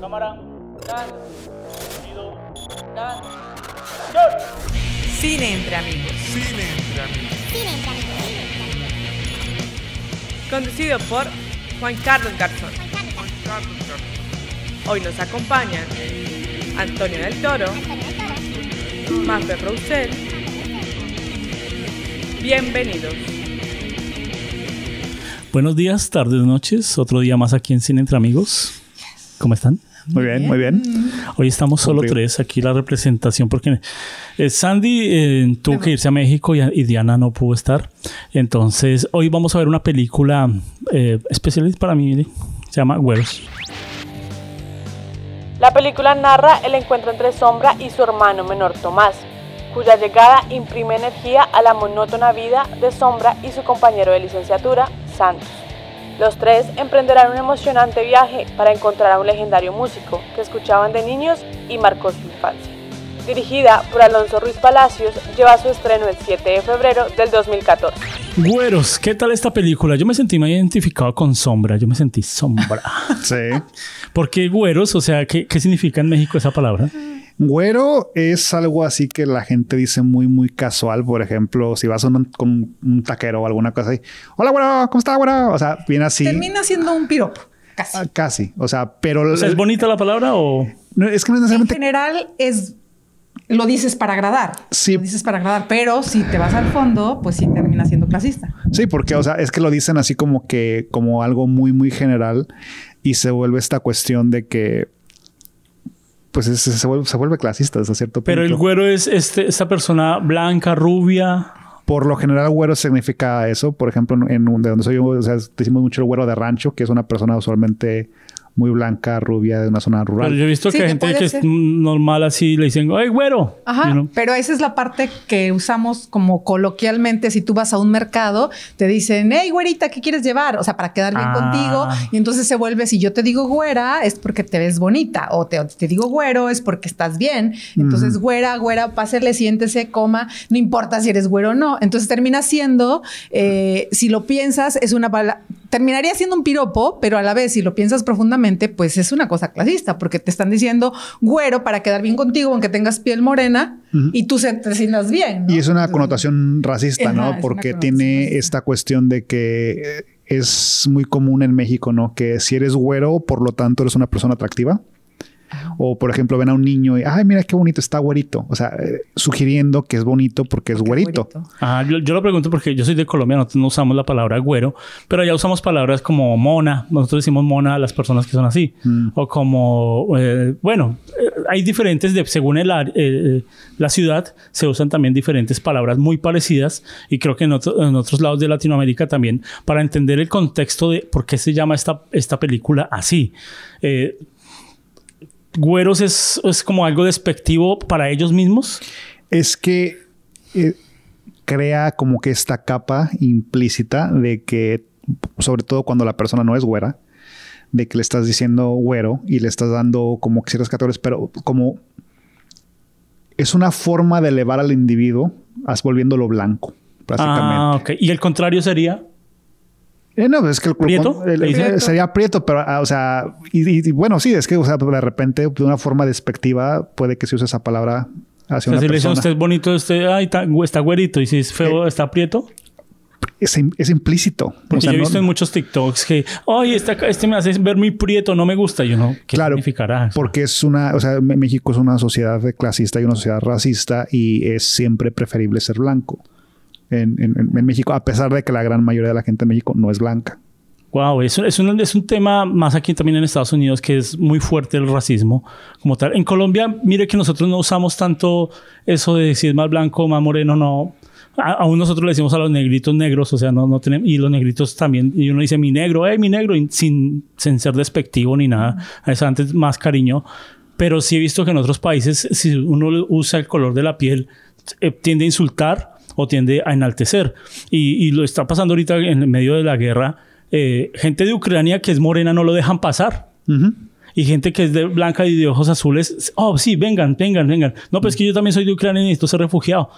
Cámara. Can. Sonido. Can. Cine entre amigos. Cine entre amigos. Conducido por Juan Carlos Garzón. Juan Carlos Garzón. Hoy nos acompañan Antonio del Toro, Mafe Roussel. Bienvenidos. Buenos días, tardes, noches. Otro día más aquí en Cine Entre Amigos. ¿Cómo están? Muy bien, muy bien. Hoy estamos solo Cumplido. tres. Aquí la representación porque eh, Sandy eh, tuvo que irse a México y, y Diana no pudo estar. Entonces, hoy vamos a ver una película eh, especial para mí. Se llama Güeros. La película narra el encuentro entre Sombra y su hermano menor Tomás, cuya llegada imprime energía a la monótona vida de Sombra y su compañero de licenciatura, Santos. Los tres emprenderán un emocionante viaje para encontrar a un legendario músico que escuchaban de niños y marcó su infancia. Dirigida por Alonso Ruiz Palacios, lleva su estreno el 7 de febrero del 2014. Güeros, ¿qué tal esta película? Yo me sentí más identificado con Sombra. Yo me sentí Sombra. Sí. ¿Por qué güeros? O sea, ¿qué, qué significa en México esa palabra? Güero es algo así que la gente dice muy, muy casual. Por ejemplo, si vas un, con un taquero o alguna cosa así. Hola, güero, ¿cómo está, güero? O sea, viene así. Termina siendo un piropo, casi. Ah, casi. O sea, pero. O sea, ¿es bonita la palabra o...? no, es que no es en necesariamente. general es lo dices para agradar. Sí. Lo dices para agradar, pero si te vas al fondo, pues sí termina siendo clasista. Sí, porque, o sea, es que lo dicen así como que, como algo muy, muy general y se vuelve esta cuestión de que. Pues es- se, vuelve, se vuelve clasista hasta cierto punto. Pero el güero es este, esta persona blanca, rubia. Por lo general, güero significa eso. Por ejemplo, en de donde soy yo, o sea, decimos mucho el güero de rancho, que es una persona usualmente muy blanca, rubia, de una zona rural. Pero yo he visto Sí, que que gente que ser. es normal así le dicen, ¡ay, güero! Ajá, You know? pero esa es la parte que usamos como coloquialmente. Si tú vas a un mercado, te dicen, hey, güerita, ¿qué quieres llevar? O sea, para quedar bien Ah. contigo. Y entonces se vuelve, si yo te digo güera, es porque te ves bonita. O te, te digo güero, es porque estás bien. Entonces, güera, güera, pásele, siéntese, coma. No importa si eres güero o no. Entonces termina siendo, eh, si lo piensas, es una palabra. Terminaría siendo un piropo, pero a la vez, si lo piensas profundamente, pues es una cosa clasista, porque te están diciendo güero para quedar bien contigo, aunque tengas piel morena, y tú se, te sientas bien. ¿no? Y es una connotación racista, ¿no? Porque tiene esta cuestión de que eh, es muy común en México, ¿no? Que si eres güero, por lo tanto eres una persona atractiva. O, por ejemplo, ven a un niño y, ay, mira qué bonito, está güerito. O sea, eh, sugiriendo que es bonito porque es porque güerito. güerito. Ajá, yo, yo lo pregunto porque yo soy de Colombia, nosotros no usamos la palabra güero, pero allá usamos palabras como mona. Nosotros decimos mona a las personas que son así. Mm. O como, eh, bueno, eh, hay diferentes, de, según el, ar- la ciudad, se usan también diferentes palabras muy parecidas. Y creo que en, otro- en otros lados de Latinoamérica también, para entender el contexto de por qué se llama esta, esta película así. Eh, güeros es, es como algo despectivo para ellos mismos. Es que eh, crea como que esta capa implícita de que, sobre todo cuando la persona no es güera, de que le estás diciendo güero y le estás dando como que ciertas categorías, pero como es una forma de elevar al individuo, as- volviéndolo blanco, prácticamente. Ah, ok. Y el contrario sería... Eh, no, es que el, ¿Prieto? eh, sería prieto, pero, ah, o sea, y, y- y bueno, sí, es que, o sea, de repente, de una forma despectiva, puede que se use esa palabra hacia O sea, una si le dicen usted es bonito, usted ay, está, está güerito. Y si es feo, está aprieto. Es, im- es implícito. Porque O sea, yo he no- visto en muchos TikToks que, ay, este, este me hace ver muy prieto, no me gusta. Yo no, ¿qué Claro, significará? Porque es una, o sea, México es una sociedad clasista y una sociedad racista y es siempre preferible ser blanco en, en- en México, a pesar de que la gran mayoría de la gente en México no es blanca. Wow, eso es un, es un tema más aquí también en Estados Unidos que es muy fuerte el racismo como tal. En Colombia, mire que nosotros no usamos tanto eso de si es más blanco más moreno, no. Aún nosotros le decimos a los negritos negros, o sea, no, no tenemos, y los negritos también, y uno dice mi negro, hey, mi negro, sin, sin ser despectivo ni nada, es antes más cariño. Pero sí he visto que en otros países, si uno usa el color de la piel, eh, tiende a insultar o tiende a enaltecer. Y, y lo está pasando ahorita en medio de la guerra. eh, gente de Ucrania que es morena no lo dejan pasar. Ujú. Y gente que es de blanca y de ojos azules, oh, sí, vengan, vengan, vengan. No, pues que yo también soy de Ucrania y necesito ser refugiado.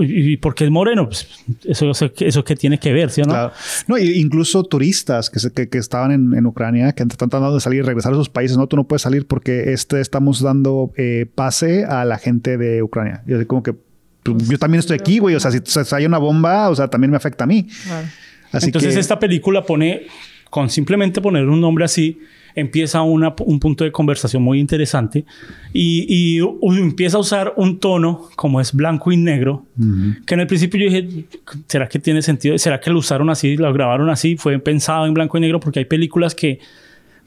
¿Y por qué es moreno? Pues eso, eso, eso que tiene que ver, ¿sí o no? Claro. No, incluso turistas que, se- que, que estaban en, en Ucrania, que están tratando de salir y regresar a sus países. No, tú no puedes salir porque este estamos dando eh, pase a la gente de Ucrania. Y así como que pues, yo también estoy aquí, güey. O sea, si, si hay una bomba, o sea, también me afecta a mí. Así Entonces que esta película pone, con simplemente poner un nombre así, empieza una- un punto de conversación muy interesante y, y u- empieza a usar un tono como es blanco y negro, que en el principio yo dije, ¿será que tiene sentido? ¿Será que lo usaron así, lo grabaron así? Fue pensado en blanco y negro porque hay películas que,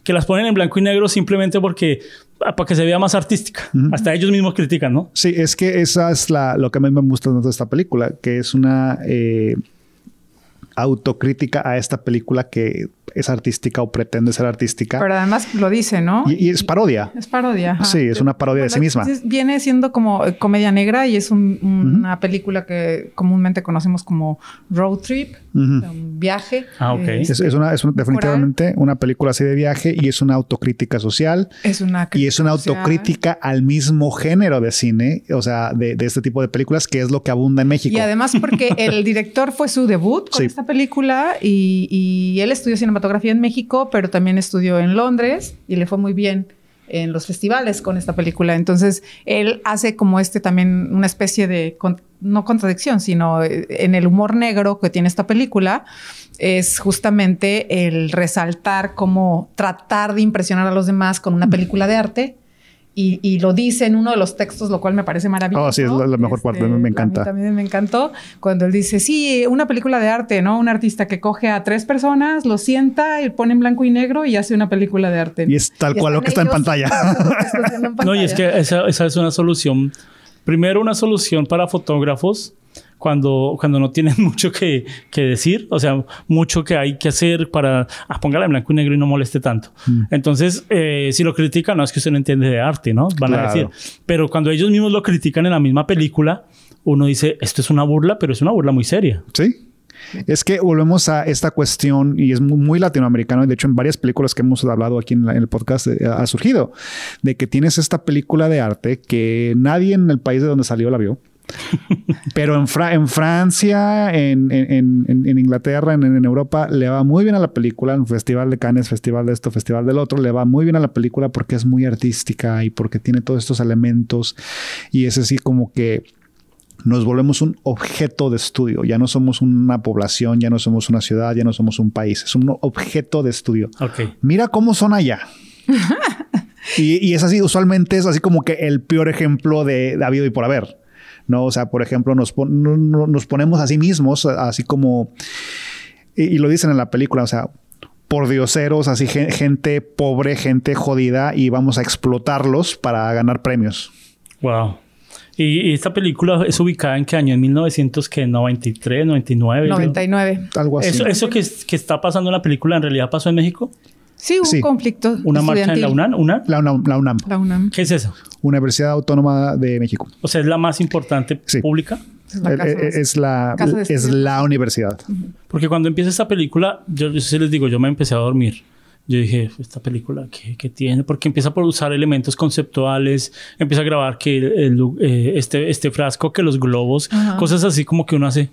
que las ponen en blanco y negro simplemente porque para que se vea más artística. Hasta ellos mismos critican, ¿no? Sí, es que esa es la, lo que a mí me gusta de esta película, que es una eh, autocrítica a esta película que es artística o pretende ser artística. Pero además lo dice, ¿no? y, y es parodia. Es parodia. ajá. Sí, es una parodia de sí misma. Viene siendo como eh, comedia negra y es un- una película que comúnmente conocemos como road trip, un viaje. Ah, ok. eh, Es, es una, es un- definitivamente una película así de viaje y es una autocrítica social. es una Y es una social. autocrítica al mismo género de cine, o sea, de, de este tipo de películas, que es lo que abunda en México. Y además porque el director fue su debut con Sí. esta película y, él estudió cinematografía en México, pero también estudió en Londres y le fue muy bien en los festivales con esta película. Entonces, él hace como este también una especie de, no contradicción, sino eh, en el humor negro que tiene esta película, es justamente el resaltar cómo tratar de impresionar a los demás con una película de arte. Y, y lo dice en uno de los textos, lo cual me parece maravilloso. Oh, sí, es la- la mejor parte, me a mí encanta. también me encantó cuando él dice, sí, una película de arte, ¿no? Un artista que coge a tres personas, lo sienta y pone en blanco y negro y hace una película de arte. Y es tal cual lo que está en pantalla. en No, y es pantalla. que esa, esa es una solución. Primero, una solución para fotógrafos cuando, cuando no tienen mucho que, que decir, o sea, mucho que hay que hacer para ah, póngala en blanco y negro y no moleste tanto. Entonces, eh, si lo critican, no es que usted no entiende de arte, ¿no? Van a decir. Pero cuando ellos mismos lo critican en la misma película, uno dice, esto es una burla, pero es una burla muy seria. Sí. Es que volvemos a esta cuestión y es muy, muy latinoamericano. y De hecho, en varias películas que hemos hablado aquí en, la- en el podcast eh, ha surgido de que tienes esta película de arte que nadie en el país de donde salió la vio. Pero en, Fra- en Francia, en, en- en- en Inglaterra, en, en Europa, le va muy bien a la película. En Festival de Cannes, Festival de esto, Festival del otro, le va muy bien a la película porque es muy artística y porque tiene todos estos elementos. Y es así como que nos volvemos un objeto de estudio. Ya no somos una población, ya no somos una ciudad, ya no somos un país. Es un objeto de estudio. Ok. Mira cómo son allá. y, y es así, usualmente es así como que el peor ejemplo de, de habido y por haber. No, o sea, por ejemplo, nos, pon- no- no- nos ponemos a sí mismos, así como, y, y lo dicen en la película, o sea, por dioseros, así gen- gente pobre, gente jodida, y vamos a explotarlos para ganar premios. Wow. ¿Y, y esta película es ubicada en qué año? ¿En 1993, 99? 99. Algo así. ¿Eso, eso que, que está pasando en la película en realidad pasó en México? Sí, hubo Sí. un conflicto. ¿Una marcha en la. UNAM? ¿Una? La UNAM, la UNAM, La UNAM. ¿Qué es eso? Universidad Autónoma de México. O sea, es la más importante Sí. pública. Es la Eh, casa eh, de- es la, es la universidad. Porque cuando empieza esta película, yo, yo sí les digo, yo me empecé a dormir. Yo dije, esta película, ¿qué, qué tiene? Porque empieza por usar elementos conceptuales, empieza a grabar que el- el- eh, este, este frasco, que los globos, Ajá. cosas así como que uno hace.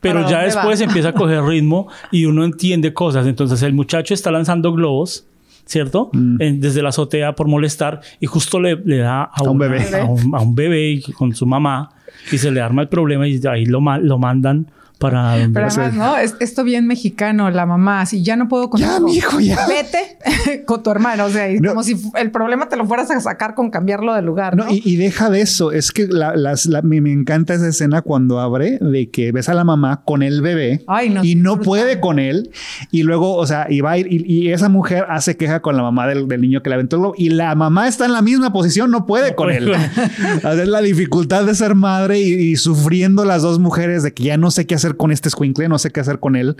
Pero ¿Para ya después va? empieza a coger ritmo y uno entiende cosas. Entonces el muchacho está lanzando globos, ¿cierto? En- desde la azotea por molestar y justo le, le da a, un una- bebé. A un, a un bebé y- con su mamá y se le arma el problema y ahí lo, lo mandan para Pero además, ¿no? Es, esto bien mexicano, la mamá, si ya no puedo con Ya, tu hijo, ya. Vete con tu hermano. O sea, No. como si el problema te lo fueras a sacar con cambiarlo de lugar, ¿no? No, y, y deja de eso. Es que la- las- la- me, me encanta esa escena cuando abre de que ves a la mamá con el bebé Ay, no, y no puede con él. Y luego, o sea, y va a ir, y, y esa mujer hace queja con la mamá del, del niño que le aventó y la mamá está en la misma posición, no puede con él. es la dificultad de ser madre y, y sufriendo las dos mujeres de que ya no sé qué hacer con este escuincle, no sé qué hacer con él.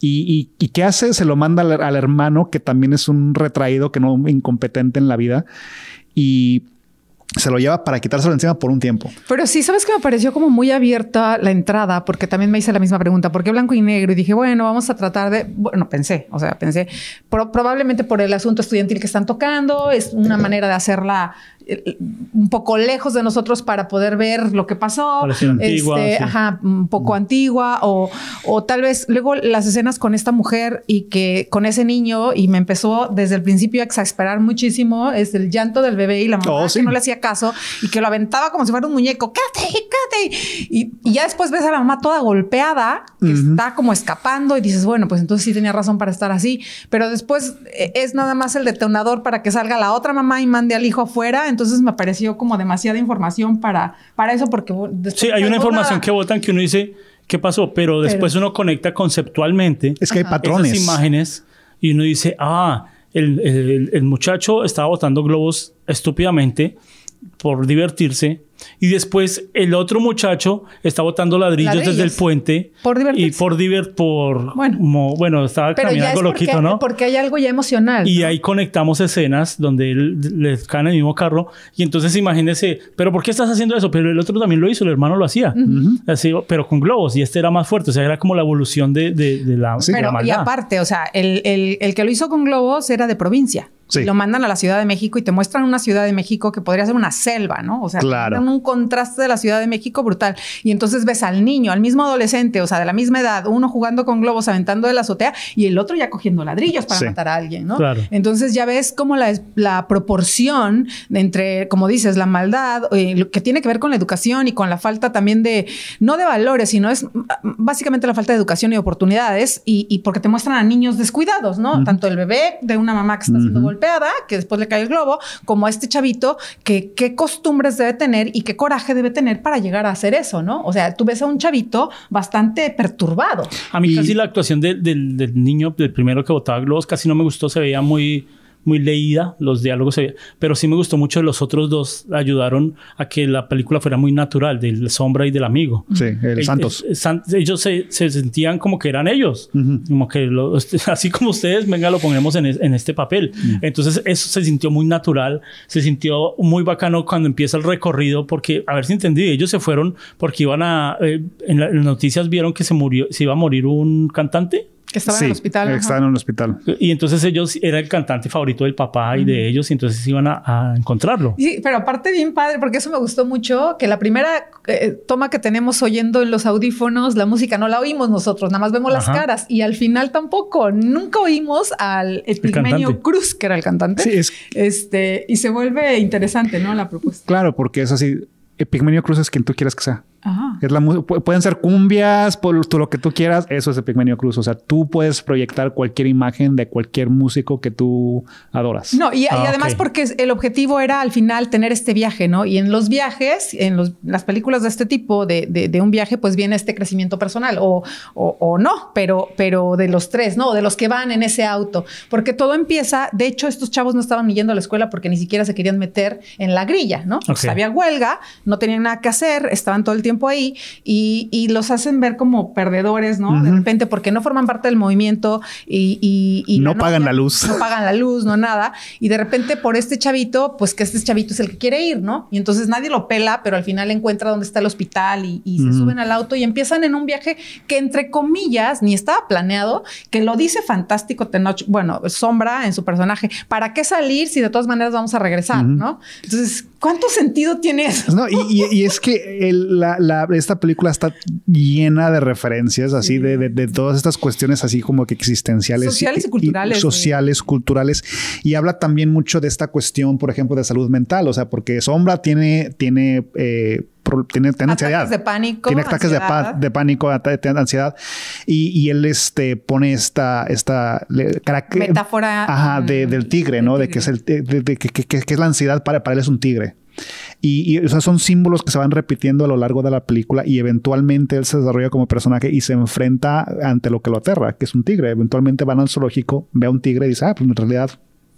Y, y- y qué hace? Se lo manda al, al hermano, que también es un retraído, que no incompetente en la vida. Y se lo lleva para quitárselo encima por un tiempo. Pero sí, sabes que me pareció como muy abierta la entrada, porque también me hice la misma pregunta, ¿por qué blanco y negro? Y dije, bueno, vamos a tratar de, bueno, pensé, o sea, pensé, pro- probablemente por el asunto estudiantil que están tocando, es una manera de hacerla un poco lejos de nosotros para poder ver lo que pasó. Antigua, Este, sí. Ajá, un poco antigua o, o tal vez luego las escenas con esta mujer y que con ese niño y me empezó desde el principio a exasperar muchísimo es el llanto del bebé y la mamá Oh, que no le hacía caso y que lo aventaba como si fuera un muñeco. Quédate, quédate. Y, y ya después ves a la mamá toda golpeada que está como escapando y dices, bueno, pues entonces sí tenía razón para estar así. Pero después eh, es nada más el detonador para que salga la otra mamá y mande al hijo afuera. Entonces me pareció como demasiada información para, para eso porque Sí, hay una información nada. que votan que uno dice, ¿qué pasó? Pero después uno conecta conceptualmente Es que hay patrones. esas imágenes y uno dice, ah, el, el- el muchacho estaba botando globos estúpidamente por divertirse y después el otro muchacho está botando ladrillos, Ladrillos. desde el puente Por divertirse. y por divert por Bueno. mo- bueno estaba Pero ya es caminando porque, loquito, ¿no? porque hay algo ya emocional. Y ¿no? ahí conectamos escenas donde él le cae en el mismo carro. Y entonces imagínese, ¿pero por qué estás haciendo eso? Pero el otro también lo hizo, el hermano lo hacía. Así, pero con globos. Y este era más fuerte. O sea, era como la evolución de, de- de la, Sí. de la Pero, y maldad. aparte, o sea, el, el- el que lo hizo con globos era de provincia. Sí. Y Lo mandan a la Ciudad de México y te muestran una Ciudad de México que podría ser una selva, ¿no? O sea, Claro. un contraste de la Ciudad de México brutal. Y entonces ves al niño, al mismo adolescente, o sea, de la misma edad, uno jugando con globos, aventando de la azotea y el otro ya cogiendo ladrillos para Sí. matar a alguien, ¿no? Claro. Entonces ya ves como la, la proporción entre, como dices, la maldad, eh, lo que tiene que ver con la educación y con la falta también de, no de valores, sino es mm, básicamente la falta de educación y oportunidades y, y porque te muestran a niños descuidados, ¿no? Tanto el bebé de una mamá que está siendo golpeada, que después le cae el globo, como a este chavito que qué costumbres debe tener y qué coraje debe tener para llegar a hacer eso, ¿no? O sea, tú ves a un chavito bastante perturbado. A mí Y- casi la actuación de- del, del niño, del primero que botaba globos, casi no me gustó. Se veía muy, muy leída, los diálogos se Pero sí me gustó mucho los otros dos. Ayudaron a que la película fuera muy natural, del sombra y del amigo. Sí, el Santos. San- ellos se, se sentían como que eran ellos. Como que así como ustedes, venga, lo ponemos en, es- en este papel. Entonces eso se sintió muy natural, se sintió muy bacano cuando empieza el recorrido, porque, a ver si entendí, ellos se fueron porque iban a, eh, en, la- en las noticias vieron que se murió, se iba a morir un cantante. Que estaba sí, en el hospital. ajá. Estaba en un hospital. Y entonces ellos, era el cantante favorito del papá y de ellos, y entonces iban a, a encontrarlo. Sí, pero aparte bien padre, porque eso me gustó mucho, que la primera eh, toma que tenemos oyendo en los audífonos, la música no la oímos nosotros, nada más vemos las caras y al final tampoco, nunca oímos al Epigmenio. Cruz, que era el cantante. Sí, es Este, y se vuelve interesante, ¿no? La propuesta. claro, porque es así. Epigmenio Cruz es quien tú quieras que sea. Ajá. Es la pueden ser cumbias, por tú- lo que tú quieras. Eso es Epigmenio Cruz. O sea, tú puedes proyectar cualquier imagen de cualquier músico que tú adoras. No, y, y Ah, además porque el objetivo era al final tener este viaje, ¿no? Y en los viajes, en los- las películas de este tipo, de, de- de un viaje, pues viene este crecimiento personal, o, o- o no, pero, pero de los tres, ¿no? De los que van en ese auto, porque todo empieza, de hecho, estos chavos no estaban ni yendo a la escuela porque ni siquiera se querían meter en la grilla, ¿no? Pues Ok. había huelga, no tenían nada que hacer, estaban todo el tiempo ahí y, y los hacen ver como perdedores, ¿no? De repente porque no forman parte del movimiento y... y- y No pagan la luz. No pagan la luz, no nada. Y de repente por este chavito, pues que este chavito es el que quiere ir, ¿no? Y entonces nadie lo pela, pero al final encuentra dónde está el hospital y, y se suben al auto y empiezan en un viaje que entre comillas ni estaba planeado, que lo dice fantástico Tenoch, bueno, Sombra en su personaje. ¿Para qué salir si de todas maneras vamos a regresar, no? Entonces, ¿cuánto sentido tiene eso? No, y, y- y es que el- la- la- esta película está llena de referencias así de, de- de todas estas cuestiones así como que existenciales. Sociales y culturales, sociales, culturales. Y habla también mucho de esta cuestión, por ejemplo, de salud mental. O sea, porque Sombra tiene, tiene, eh, tiene, tiene Ataques ansiedad. de pánico, Tiene ataques de, de pánico, de ansiedad. Y, y él este, pone esta, esta le- Metáfora, Ajá, de- mm, del tigre, ¿no? De que es el de, de- que, que- que- que es la ansiedad para, para él es un tigre. Y, y, o sea, son símbolos que se van repitiendo a lo largo de la película y eventualmente él se desarrolla como personaje y se enfrenta ante lo que lo aterra, que es un tigre. Eventualmente van al zoológico, ve a un tigre y dice, ah, pues en realidad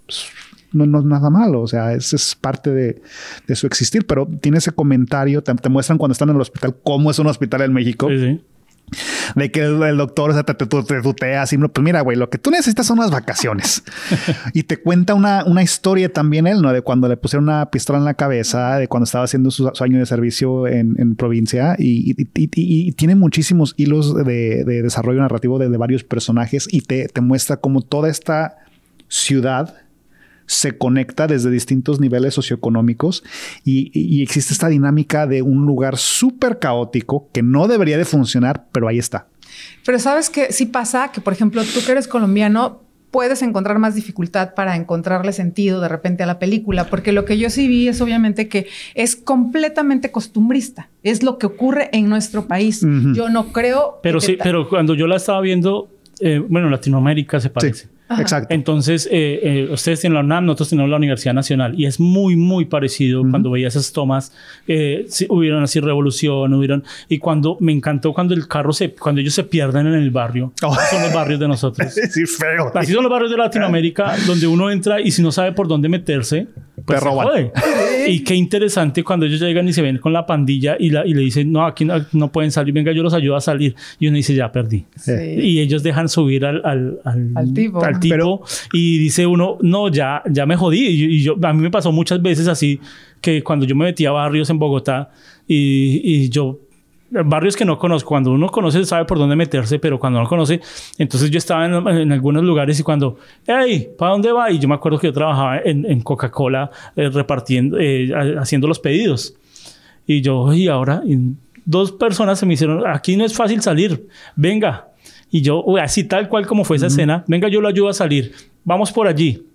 pues, no, no es nada malo. O sea, es, es parte de, de su existir, pero tiene ese comentario, te, te muestran cuando están en el hospital cómo es un hospital en México Sí, sí. de que el, el doctor o sea, te, te, te- te tutea así, pues mira, güey, lo que tú necesitas son unas vacaciones. y te cuenta una, una historia también él, ¿no? De cuando le pusieron una pistola en la cabeza, de cuando estaba haciendo su, su año de servicio en, en provincia y, y- y- y- y tiene muchísimos hilos de, de desarrollo narrativo de, de varios personajes y te, te muestra como toda esta ciudad se conecta desde distintos niveles socioeconómicos y, y existe esta dinámica de un lugar súper caótico que no debería de funcionar, pero ahí está. Pero sabes que sí pasa que, por ejemplo, tú que eres colombiano, puedes encontrar más dificultad para encontrarle sentido de repente a la película, porque lo que yo sí vi es obviamente que es completamente costumbrista, es lo que ocurre en nuestro país. Yo no creo. Pero sí, pero cuando yo la estaba viendo, eh, bueno, Latinoamérica se parece. Exacto. Entonces, eh, eh, ustedes tienen la UNAM, nosotros tenemos la Universidad Nacional y es muy, muy parecido cuando veía esas tomas. Eh, hubieron así revolución, hubieron. Y cuando me encantó cuando el carro se, cuando ellos se pierden en el barrio, Oh. son los barrios de nosotros. sí, feo. Así son los barrios de Latinoamérica donde uno entra y si no sabe por dónde meterse, pues Te se roban. jode. Y qué interesante cuando ellos llegan y se ven con la pandilla y, la, y le dicen, no, aquí no, no pueden salir, venga, yo los ayudo a salir. Y uno dice, ya perdí. Sí. Y ellos dejan subir al, al, al, Al tipo. al tipo Pero- y dice uno, no, ya, ya me jodí. Y, y yo, a mí me pasó muchas veces así que cuando yo me metí a barrios en Bogotá y, y yo barrios que no conozco. Cuando uno conoce, sabe por dónde meterse, pero cuando no conoce, entonces yo estaba en, en algunos lugares y cuando, hey, ¿para dónde va? Y yo me acuerdo que yo trabajaba en, en Coca-Cola eh, repartiendo, eh, ha- haciendo los pedidos. Y yo, y ahora, y dos personas se me hicieron, aquí no es fácil salir, venga. Y yo, uy, así tal cual como fue esa escena, venga, yo lo ayudo a salir, vamos por allí.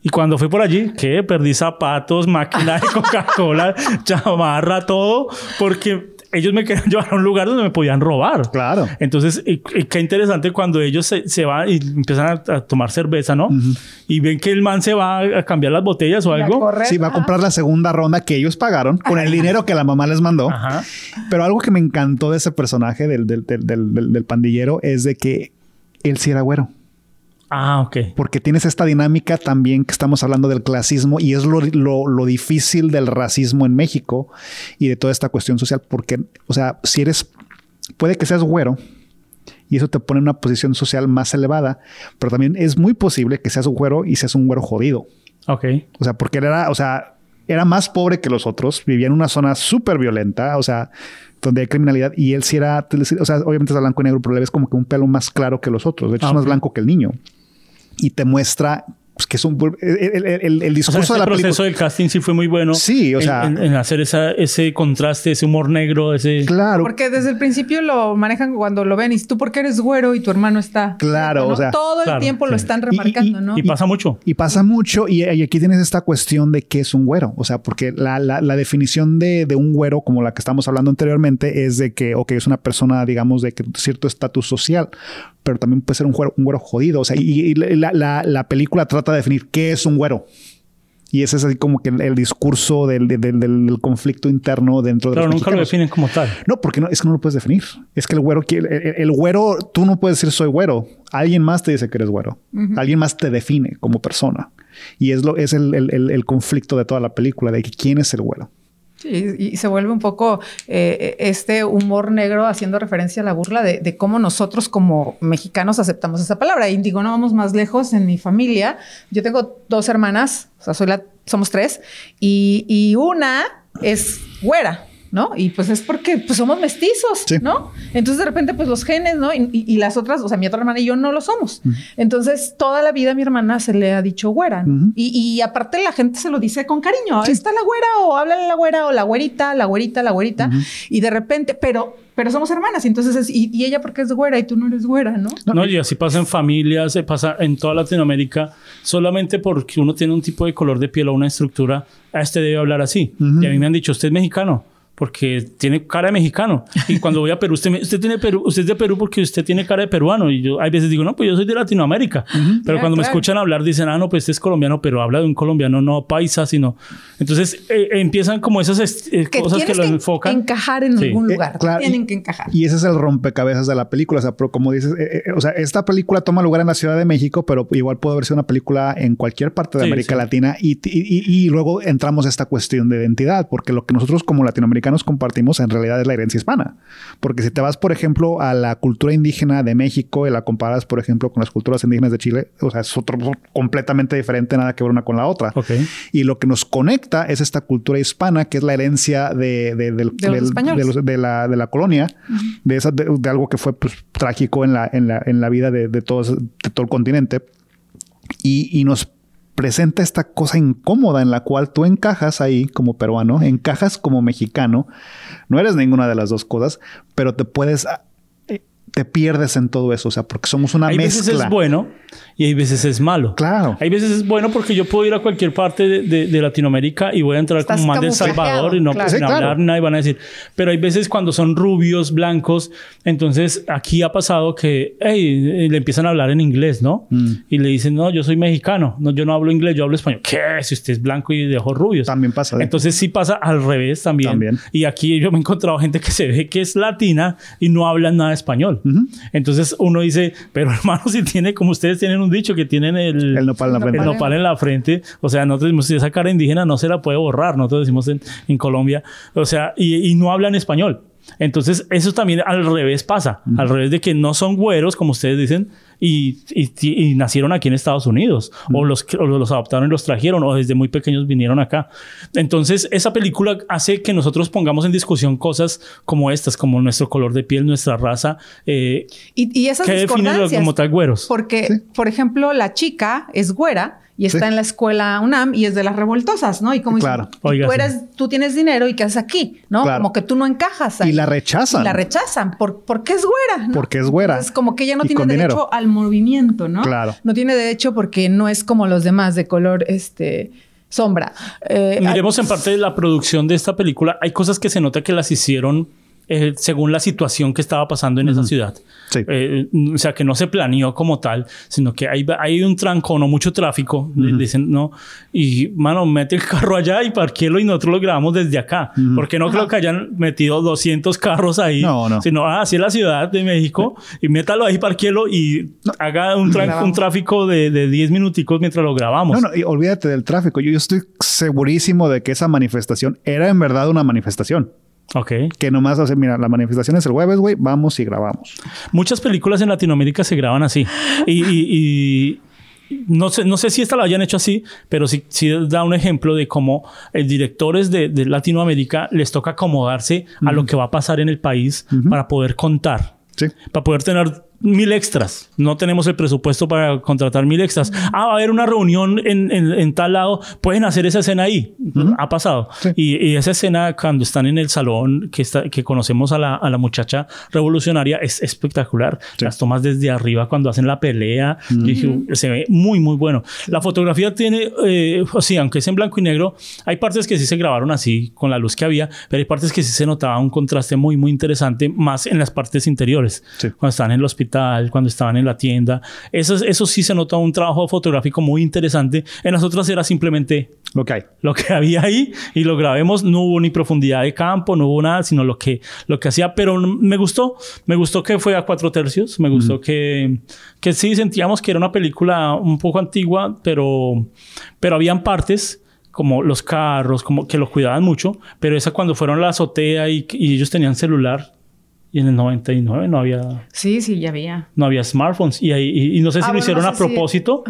Y cuando fui por allí, que perdí zapatos, máquina de Coca-Cola, chamarra, todo, porque ellos me querían llevar a un lugar donde me podían robar. Claro. Entonces, y- y qué interesante cuando ellos se, se van y empiezan a, a tomar cerveza, ¿no? Y ven que el man se va a cambiar las botellas o algo. correr. Sí, va a comprar la segunda ronda que ellos pagaron con el dinero que la mamá les mandó. Ajá. Pero algo que me encantó de ese personaje del, del, del, del- del- del pandillero es de que él sí era güero. Ah, ok. Porque tienes esta dinámica también que estamos hablando del clasismo y es lo, lo, lo difícil del racismo en México y de toda esta cuestión social. Porque, o sea, si eres, puede que seas güero y eso te pone en una posición social más elevada, pero también es muy posible que seas güero y seas un güero jodido. Ok. O sea, porque él era, o sea, era más pobre que los otros, vivía en una zona súper violenta, o sea, donde hay criminalidad y él sí era, o sea, obviamente es blanco y negro, pero le ves como que un pelo más claro que los otros. De hecho, Ah, es más ok. blanco que el niño. Y te muestra pues, que es un... El, el- el- el O sea, discurso de la proceso película... del casting sí fue muy bueno. Sí, o en- sea- En, en hacer esa, ese contraste, ese humor negro, ese... Claro. Porque desde el principio lo manejan cuando lo ven y tú porque eres güero y tu hermano está. Claro, ¿no? o sea, todo el claro, tiempo lo sí. están Y- y- remarcando, ¿no? Y pasa mucho. Y pasa mucho, y, y aquí tienes esta cuestión de qué es un güero. O sea, porque la, la- la definición de, de un güero, como la que estamos hablando anteriormente, es de que, ok, es una persona, digamos, de que cierto estatus social, pero también puede ser un güero, un güero jodido. O sea, y, y la, la- la película trata de definir qué es un güero. Y ese es así como que el, el discurso del, del- del- del conflicto interno dentro de los nunca lo definen como tal. No, porque no, es que no lo puedes definir. Es que el güero, el, el- el güero, tú no puedes decir soy güero. Alguien más te dice que eres güero. Alguien más te define como persona. Y es lo, es el, el- el- el conflicto de toda la película, de que quién es el güero. Y se vuelve un poco eh, este humor negro haciendo referencia a la burla de, cómo nosotros como mexicanos aceptamos esa palabra. Y digo, no vamos más lejos en mi familia. Yo tengo dos hermanas, o sea, somos tres, y, y una es güera. ¿No? Y pues es porque pues somos mestizos, Sí. ¿no? Entonces de repente pues los genes, ¿no? Y, y- y las otras, o sea, mi otra hermana y yo no lo somos. Entonces toda la vida a mi hermana se le ha dicho güera, y, y aparte la gente se lo dice con cariño. Está la güera o háblale la güera o la güerita, la güerita, la güerita. Y de repente, pero, pero somos hermanas. Y entonces es, y, y ella porque es güera y tú no eres güera, ¿no? No, y así pasa en familias, se pasa en toda Latinoamérica, solamente porque uno tiene un tipo de color de piel o una estructura, a este debe hablar así. Y a mí me han dicho, usted es mexicano, porque tiene cara de mexicano. Y cuando voy a Perú, usted, me- usted tiene Perú, usted es de Perú porque usted tiene cara de peruano. Y yo, hay veces digo, no, pues yo soy de Latinoamérica. Pero Ya, cuando me escuchan hablar, dicen, ah, no, pues este es colombiano, pero habla de un colombiano, no paisa, sino. Entonces eh, empiezan como esas eh, Que cosas que lo que enfocan. encajar en Sí. algún Eh, lugar. claro, tienen y- que encajar. Y ese es el rompecabezas de la película. O sea, pero como dices, eh, eh, o sea, esta película toma lugar en la Ciudad de México, pero igual puede haber sido una película en cualquier parte de Sí, América sí. Latina. Y, y- y- y luego entramos a esta cuestión de identidad, porque lo que nosotros como latinoamericanos compartimos en realidad es la herencia hispana. Porque si te vas, por ejemplo, a la cultura indígena de México y la comparas, por ejemplo, con las culturas indígenas de Chile, o sea, es otro completamente diferente, nada que ver una con la otra. Ok. Y lo que nos conecta es esta cultura hispana, que es la herencia de, de- De los de los- de la, de la colonia, de, esa, de, de algo que fue pues, trágico en la, en la, en la vida de, de, todos, de todo el continente. Y, y nos presenta esta cosa incómoda en la cual tú encajas ahí como peruano, encajas como mexicano, no eres ninguna de las dos cosas, pero te puedes te pierdes en todo eso, o sea, porque somos una hay mezcla. veces es bueno y hay veces es malo. Claro. Hay veces es bueno porque yo puedo ir a cualquier parte de, de- de Latinoamérica y voy a entrar Estás como man de El camuflajeado, Salvador y no claro. sin Sí, claro. hablar nada y van a decir. Pero hay veces cuando son rubios, blancos, entonces aquí ha pasado que hey, le empiezan a hablar en inglés, ¿no? Mm. Y le dicen, no, yo soy mexicano, no, yo no hablo inglés, yo hablo español. ¿Qué? Si usted es blanco y de ojos rubios. También pasa. ¿eh? Entonces sí pasa al revés también. También. Y aquí yo me he encontrado gente que se ve que es latina y no habla nada Entonces uno dice, pero hermano, si tiene, como ustedes tienen un dicho que tienen el, el nopal en la frente. el nopal en la frente, o sea, nosotros decimos, si esa cara indígena no se la puede borrar, nosotros decimos en, en Colombia, o sea, y, y no hablan español. Entonces, eso también al revés pasa, al revés de que no son güeros, como ustedes dicen, y, y- y nacieron aquí en Estados Unidos, o, los, o los adoptaron y los trajeron, o desde muy pequeños vinieron acá. Entonces, esa película hace que nosotros pongamos en discusión cosas como estas, como nuestro color de piel, nuestra raza, eh, Y, y esas que define lo- discordancias. como tal güeros. Porque, por ejemplo, la chica es güera y está Sí. en la escuela UNAM y es de las revoltosas, ¿no? Y como Claro. Oiga, tú sí. eres, tú tienes dinero y qué haces aquí, ¿no? Claro. Como que tú no encajas. ahí. Y la rechazan. Y la rechazan por, porque es güera, ¿no? Porque es güera. Es como que ella no Y tiene derecho dinero. al movimiento, ¿no? Claro. No tiene derecho porque no es como los demás de color, este, sombra. Eh, Miremos en parte de la producción de esta película. Hay cosas que se nota que las hicieron eh, según la situación que estaba pasando en esa ciudad. Sí. Eh, o sea, que no se planeó como tal, sino que hay, hay un trancón o mucho tráfico. le- Dicen, no. Y, mano, mete el carro allá y parquélo y nosotros lo grabamos desde acá. Porque no creo que hayan metido 200 carros ahí. No, no. Sino, ah, así es la ciudad de México. Y métalo ahí, parquélo y haga un, un tráfico de, de 10 minuticos mientras lo grabamos. No, no, y olvídate del tráfico. Yo, yo estoy segurísimo de que esa manifestación era en verdad una manifestación. Ok. Que nomás hace, mira, la manifestación es el jueves, güey, vamos y grabamos. Muchas películas en Latinoamérica se graban así. Y, y- y no, sé, no sé si esta la hayan hecho así, pero sí, sí da un ejemplo de cómo el directores de, de Latinoamérica les toca acomodarse a lo que va a pasar en el país para poder contar. Sí. Para poder tener mil extras. No tenemos el presupuesto para contratar mil extras. Ah, va a haber una reunión en, en- en tal lado. Pueden hacer esa escena ahí. Ha pasado. Sí. Y, y esa escena cuando están en el salón que, está, que conocemos a la, a la muchacha revolucionaria es espectacular. Las tomas desde arriba cuando hacen la pelea. "Uh, se ve muy, muy bueno. La fotografía tiene, eh, o sea, aunque es en blanco y negro, hay partes que sí se grabaron así con la luz que había, pero hay partes que sí se notaba un contraste muy, muy interesante, más en las partes interiores. Sí. Cuando estaban en el hospital, cuando estaban en la tienda. Eso, eso sí se nota un trabajo fotográfico muy interesante. En las otras era simplemente Lo que hay. lo que había ahí y lo grabemos. No hubo ni profundidad de campo, no hubo nada, sino lo que, lo que hacía. Pero me gustó, me gustó que fue a cuatro tercios. Me gustó que, que sí sentíamos que era una película un poco antigua, pero, pero habían partes como los carros, como que los cuidaban mucho. Pero esa cuando fueron a la azotea y, y ellos tenían celular. Y en el 99 no había Sí, sí, ya había. no había smartphones. Y, ahí- y, y no sé si Ah, lo bueno, hicieron no a sé si- propósito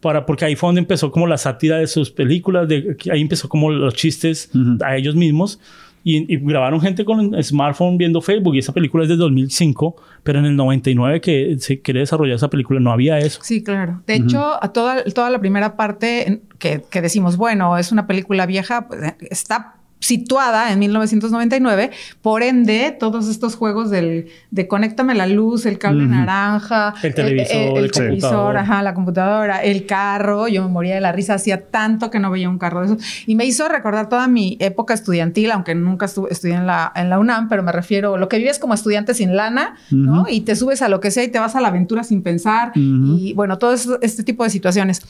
para porque ahí fue donde empezó como la sátira de sus películas de ahí empezó como los chistes a ellos mismos. Y, y grabaron gente con el smartphone viendo Facebook y esa película es de 2005 pero en el 99 que se quiere desarrollar esa película no había eso. Sí, claro. De hecho, a toda, toda la primera parte que, que decimos, bueno, es una película vieja, pues, eh, está situada en 1999, por ende, todos estos juegos del, de conéctame la luz, el cable naranja, El televisor, el, el televisor, ajá, la computadora, el carro, yo me moría de la risa, hacía tanto que no veía un carro de esos, y me hizo recordar toda mi época estudiantil, aunque nunca estuve, estudié en la, en la UNAM, pero me refiero, lo que vives como estudiante sin lana, ¿no? Y te subes a lo que sea y te vas a la aventura sin pensar, y bueno, todo eso- este tipo de situaciones.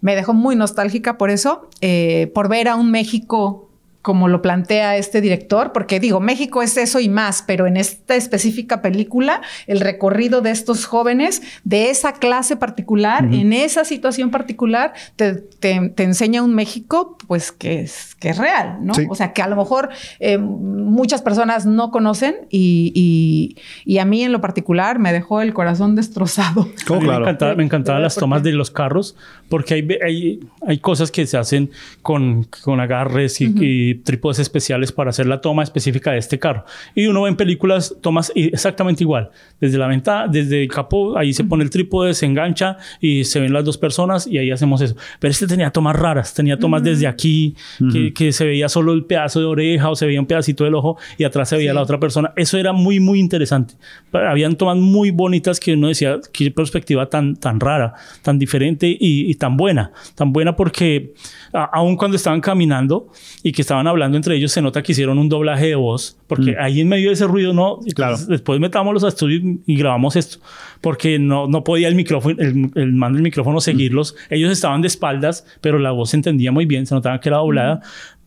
Me dejó muy nostálgica por eso, eh, por ver a un México como lo plantea este director, porque digo, México es eso y más, pero en esta específica película, el recorrido de estos jóvenes, de esa clase particular, en esa situación particular, te, te- te enseña un México, pues que es, que es real, ¿no? Sí. O sea, que a lo mejor eh, muchas personas no conocen y, y- y a mí en lo particular me dejó el corazón destrozado. Oh, claro. Me encantaban me encantaban Sí, las tomas de los carros porque hay, hay, hay cosas que se hacen con, con agarres y, y y trípodes especiales para hacer la toma específica de este carro. Y uno ve en películas tomas exactamente igual. Desde la ventana, desde el capó, ahí se pone el trípode, se engancha y se ven las dos personas y ahí hacemos eso. Pero este tenía tomas raras, tenía tomas desde aquí, que, que se veía solo el pedazo de oreja o se veía un pedacito del ojo y atrás se veía la otra persona. Eso era muy, muy interesante. Habían tomas muy bonitas que uno decía, qué perspectiva tan, tan rara, tan diferente y, y tan buena. Tan buena porque a- aun cuando estaban caminando y que estaban hablando entre ellos, se nota que hicieron un doblaje de voz, porque ahí en medio de ese ruido, no, Claro. después metámoslos a estudio y, grabamos esto, porque no, no podía el micrófono, el, el man del micrófono seguirlos. Ellos estaban de espaldas, pero la voz se entendía muy bien, se notaba que era doblada.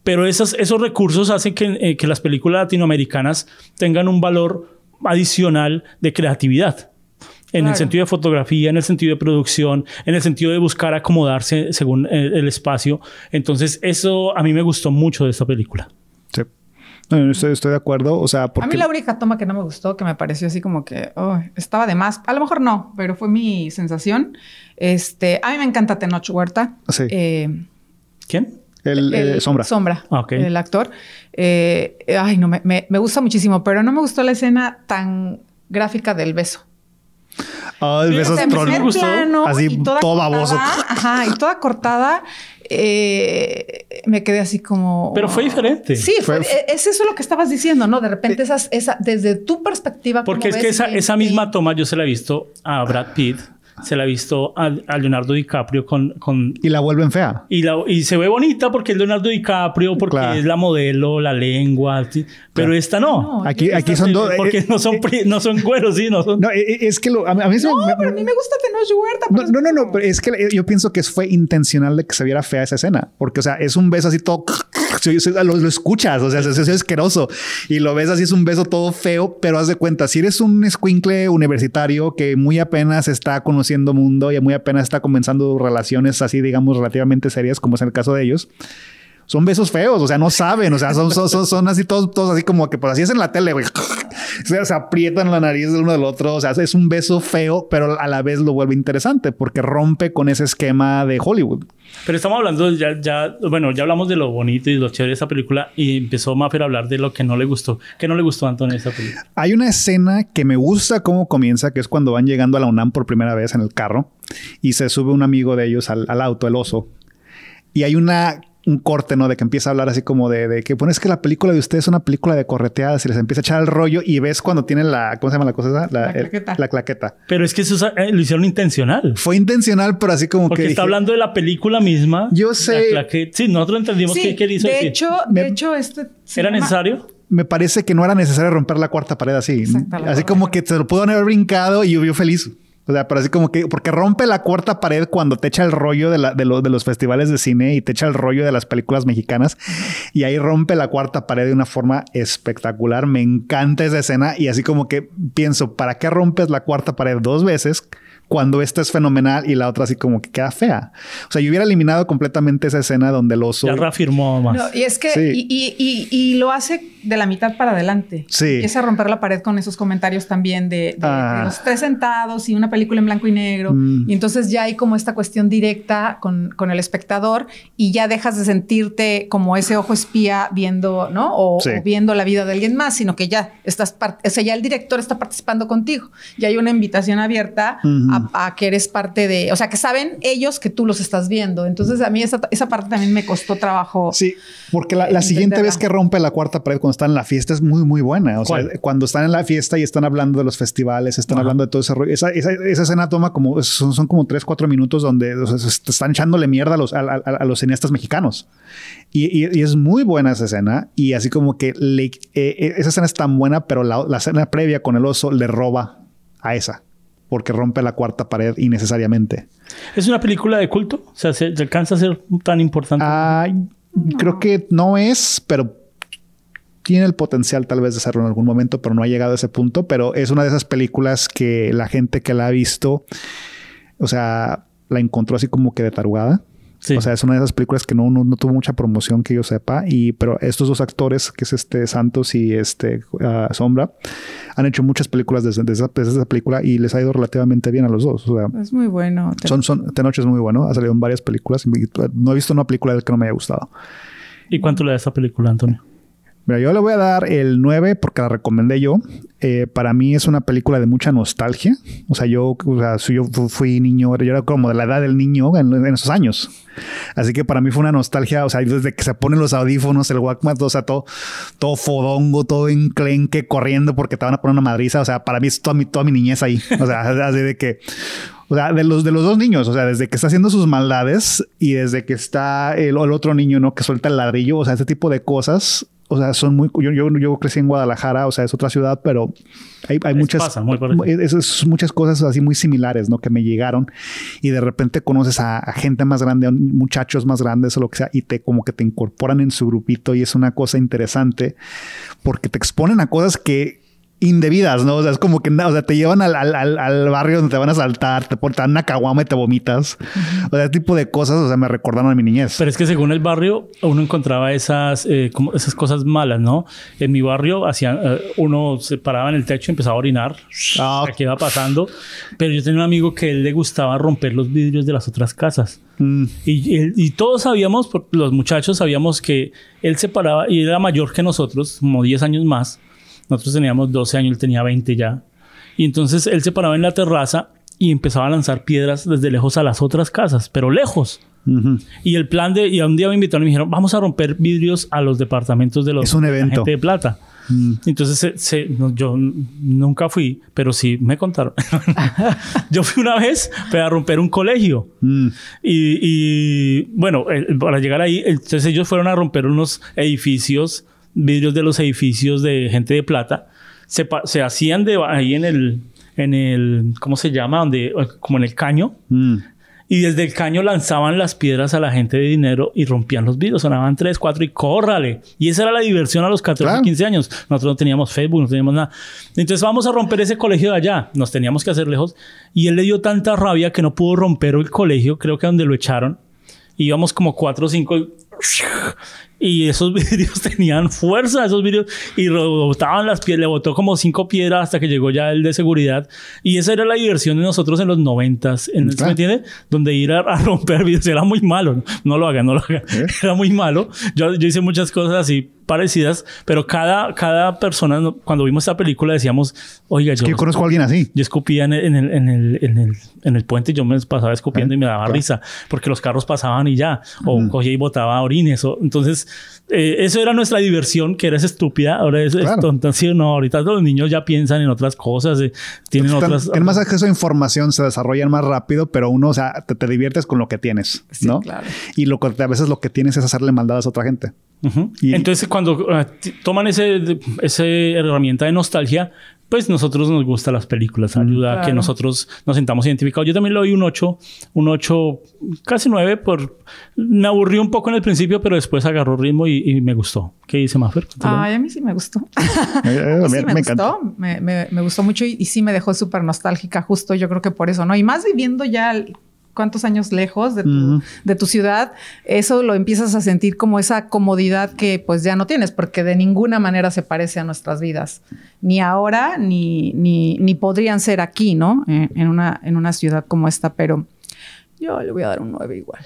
Pero esas, esos recursos hacen que, eh, que las películas latinoamericanas tengan un valor adicional de creatividad. En el sentido de fotografía, en el sentido de producción, en el sentido de buscar acomodarse según el, el espacio. Entonces, eso a mí me gustó mucho de esta película. Sí. No, no, estoy, estoy de acuerdo. O sea, A mí la única toma que no me gustó, que me pareció así como que oh, estaba de más. A lo mejor no, pero fue mi sensación. Este, a mí me encanta Tenoch Huerta. Sí. Eh, ¿Quién? el, eh, sombra. Sombra. Ah, ok. El actor. Eh, ay, no, me, me- me gusta muchísimo, pero no me gustó la escena tan gráfica del beso. Ah, el Sí, beso O sea, es en troll. primer gustó. plano Así, y toda todo cortada, baboso. Ajá, y toda cortada. eh, me quedé así como. Pero fue diferente. Sí, fue- Fue- e- es eso lo que estabas diciendo, ¿no? De repente, esas, esa, desde tu perspectiva. Porque ¿cómo es que esa, que- esa misma toma yo se la he visto a Brad Pitt, se la he visto a, a Leonardo DiCaprio con... con Y la vuelven fea. y, la- y se ve bonita porque es Leonardo DiCaprio, porque Claro. es la modelo, la lengua, pero esta no. No, Aquí, aquí son dos. Porque eh, no son, pri- no son güeros, sí, no son... No, eh, eh, es que lo, a, mí- a mí No, me- pero a mí me gusta Tenoch Huerta. No, no, no, no, pero es que eh, yo pienso que fue intencional de que se viera fea esa escena, porque, o sea, es un beso así todo, lo, escuchas, o sea, se, se- se- es asqueroso y lo ves así, es un beso todo feo, pero haz de cuenta, si eres un escuincle universitario que muy apenas está conociendo mundo y muy apenas está comenzando relaciones así, digamos, relativamente serias, como es el caso de ellos. Son besos feos, o sea, no saben, o sea, son, son, son, son así todos, todos así como que pues así es en la tele, güey. O sea, se aprietan la nariz del uno del otro, o sea, es un beso feo, pero a la vez lo vuelve interesante porque rompe con ese esquema de Hollywood. Pero estamos hablando, ya, ya, bueno, ya hablamos de lo bonito y lo chévere de esta película y empezó Maffer a hablar de lo que no le gustó. ¿Qué no le gustó a Antonio de esta película? Hay una escena que me gusta cómo comienza, que es cuando van llegando a la UNAM por primera vez en el carro y se sube un amigo de ellos al, al auto, el oso. Y hay una, un corte, ¿no? De que empieza a hablar así como de, de que pones que la película de ustedes es una película de correteadas y les empieza a echar el rollo y ves cuando tienen la, ¿cómo se llama la cosa esa? La claqueta. la claqueta. Pero es que eso eh, lo hicieron intencional. Fue intencional, pero así como Porque que... está dije, hablando de la película misma. Yo sé. La que, sí, nosotros entendimos Sí, qué qué hizo de decir. hecho, Me- de hecho, este. ¿Era llama- necesario? me parece que no era necesario romper la cuarta pared así. Exacto, así como que se lo pudo haber brincado y yo vio feliz. O sea, pero así como que, porque rompe la cuarta pared cuando te echa el rollo de, la, de, de los festivales de cine y te echa el rollo de las películas mexicanas. Y ahí rompe la cuarta pared de una forma espectacular. Me encanta esa escena. Y así como que pienso, ¿para qué rompes la cuarta pared dos veces? Cuando esta es fenomenal y la otra así como que queda fea. O sea, yo hubiera eliminado completamente esa escena donde el oso... Ya reafirmó más. No, y es que, Sí. y, y- y- y lo hace de la mitad para adelante. Sí. Empieza a romper la pared con esos comentarios también de, de- de Ah. los tres sentados y una película en blanco y negro. Mm. Y entonces ya hay como esta cuestión directa con, con el espectador y ya dejas de sentirte como ese ojo espía viendo, ¿no? O, Sí. o viendo la vida de alguien más, sino que ya estás, o sea, ya el director está participando contigo. Y hay una invitación abierta a, a que eres parte de, o sea, que saben ellos que tú los estás viendo. Entonces a mí esa, esa parte también me costó trabajo. Sí, porque la, la siguiente vez que rompe la cuarta pared cuando están en la fiesta es muy, muy buena. O sea, cuando están en la fiesta y están hablando de los festivales, están Ajá. hablando de todo ese rollo. Esa, esa, esa escena toma como, son, son como tres, cuatro minutos donde o sea, se están echándole mierda a los, a, a- a los cineastas mexicanos. Y, y- y es muy buena esa escena. Y así como que le- eh, eh, esa escena es tan buena, pero la, la escena previa con el oso le roba a esa. Porque rompe la cuarta pared innecesariamente. ¿Es una película de culto? O sea, ¿se, se alcanza a ser tan importante? Ah, Creo que no es, pero tiene el potencial tal vez de serlo en algún momento, pero no ha llegado a ese punto. Pero es una de esas películas que la gente que la ha visto, o sea, la encontró así como que de tarugada. Sí. O sea, es una de esas películas que no, no, no tuvo mucha promoción que yo sepa. Y, pero estos dos actores, que es este Santos y este ah, Sombra, han hecho muchas películas desde, desde esa, desde esa película y les ha ido relativamente bien a los dos. O sea, Es muy bueno. son, son, Tenoch es muy bueno. Ha salido en varias películas. y No he visto una película del que no me haya gustado. ¿Y cuánto le da esta película, Antonio? Mira, yo le voy a dar el 9 porque la recomendé yo. Eh, para mí es una película de mucha nostalgia. O sea, yo, o sea, yo fu- fui niño, yo era como de la edad del niño en, en esos años. Así que para mí fue una nostalgia. O sea, desde que se ponen los audífonos, el Walkman, o sea, todo, todo fodongo, todo enclenque, corriendo porque te van a poner una madriza. O sea, para mí es toda mi, toda mi niñez ahí. O sea, así de que. O sea, de los, de los dos niños, o sea, desde que está haciendo sus maldades y desde que está el, el otro niño, ¿no? Que suelta el ladrillo, o sea, ese tipo de cosas, o sea, son muy... Yo, yo, yo crecí en Guadalajara, o sea, es otra ciudad, pero hay, hay muchas... pasa, muy parecido. es- es muchas cosas así muy similares, ¿no? Que me llegaron y de repente conoces a, a gente más grande, a muchachos más grandes o lo que sea, y te como que te incorporan en su grupito y es una cosa interesante porque te exponen a cosas que indebidas, ¿no? O sea, es como que o sea, te llevan al, al- al- barrio donde te van a saltar, te portan una caguama y te vomitas. O sea, ese tipo de cosas, o sea, me recordaron a mi niñez. Pero es que según el barrio, uno encontraba esas, eh, como esas cosas malas, ¿no? En mi barrio hacían, eh, uno se paraba en el techo y empezaba a orinar. Ah. Aquí iba pasando. Pero yo tenía un amigo que él le gustaba romper los vidrios de las otras casas. Mm, Y, él- y todos sabíamos, los muchachos sabíamos que él se paraba y era mayor que nosotros, como 10 años más. Nosotros teníamos 12 años, él tenía 20 ya. Y entonces él se paraba en la terraza y empezaba a lanzar piedras desde lejos a las otras casas, pero lejos. ujú. Y el plan de, y un día me invitaron y me dijeron, vamos a romper vidrios a los departamentos de los Es un de evento. gente de plata. Mm. Entonces se- se- no, yo nunca fui, pero sí me contaron. yo fui una vez para romper un colegio. Mm. Y, y, bueno, el- para llegar ahí, entonces ellos fueron a romper unos edificios, vidrios de los edificios de gente de plata. Se, se hacían de ahí en el, en el, ¿cómo se llama? Donde, como en el caño. Mm. Y desde el caño lanzaban las piedras a la gente de dinero y rompían los vidrios. Sonaban tres, cuatro y córrale. Y esa era la diversión a los 14, Claro. 15 años. Nosotros no teníamos Facebook, no teníamos nada. Entonces vamos a romper ese colegio de allá. Nos teníamos que hacer lejos. Y él le dio tanta rabia que no pudo romper el colegio, creo que donde lo echaron. Íbamos como cuatro o cinco. y- Y esos vidrios tenían fuerza, esos vidrios, y botaban las piedras, le botó como cinco piedras hasta que llegó ya el de seguridad. Y esa era la diversión de nosotros en los noventas, en ¿sí Claro. ¿me entiende? Donde ir a, a romper vidrios era muy malo. No lo hagan, no lo hagan. ¿Eh? Era muy malo. Yo, yo hice muchas cosas así parecidas, pero cada, cada persona, cuando vimos esta película, decíamos, oiga, yo, Que yo conozco a alguien así. yo escupía en el, en el, en el, en el, en el puente, yo me pasaba escupiendo y me daba claro. risa, porque los carros pasaban y ya, o cogía y botaba orines. O, entonces, eh, eso era nuestra diversión, que era esa estúpida, ahora es, es Claro. tonta. Sí, no, ahorita los niños ya piensan en otras cosas, eh, tienen Están- otras... tienen más acceso a información, se desarrollan más rápido, pero uno, o sea, te, te diviertes con lo que tienes, Sí, ¿no? claro. Y lo que a veces lo que tienes es hacerle maldades a otra gente. Ujú. Y- Entonces, cuando t- toman ese, ese herramienta de nostalgia, pues nosotros nos gustan las películas, ayuda a que nosotros nos sintamos identificados. Yo también le doy un 8, un 8, casi 9, por... me aburrí un poco en el principio, pero después agarró ritmo y, y me gustó. ¿Qué dice Maffer? Ay, a mí sí me gustó. Mí sí me, me, me gustó, me, me- me gustó mucho y, y sí me dejó súper nostálgica, justo yo creo que por eso, ¿no? Y más viviendo ya el- cuántos años lejos de tu, Ujú. de tu ciudad, eso lo empiezas a sentir como esa comodidad que pues ya no tienes, porque de ninguna manera se parece a nuestras vidas, ni ahora, ni, ni, ni podrían ser aquí, ¿no? En, en una, en una ciudad como esta, pero yo le voy a dar un 9 igual,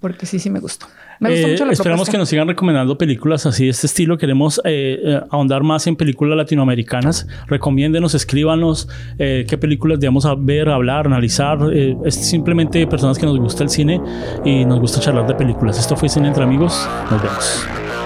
porque sí, sí me gustó. Me gustó Eh, mucho la esperamos propuesta. que nos sigan recomendando películas así de este estilo. Queremos eh, eh, ahondar más en películas latinoamericanas. Recomiéndenos, escríbanos qué películas debemos ver, hablar, analizar. Es simplemente personas que nos gusta el cine y nos gusta charlar de películas. Esto fue Cine entre Amigos. Nos vemos.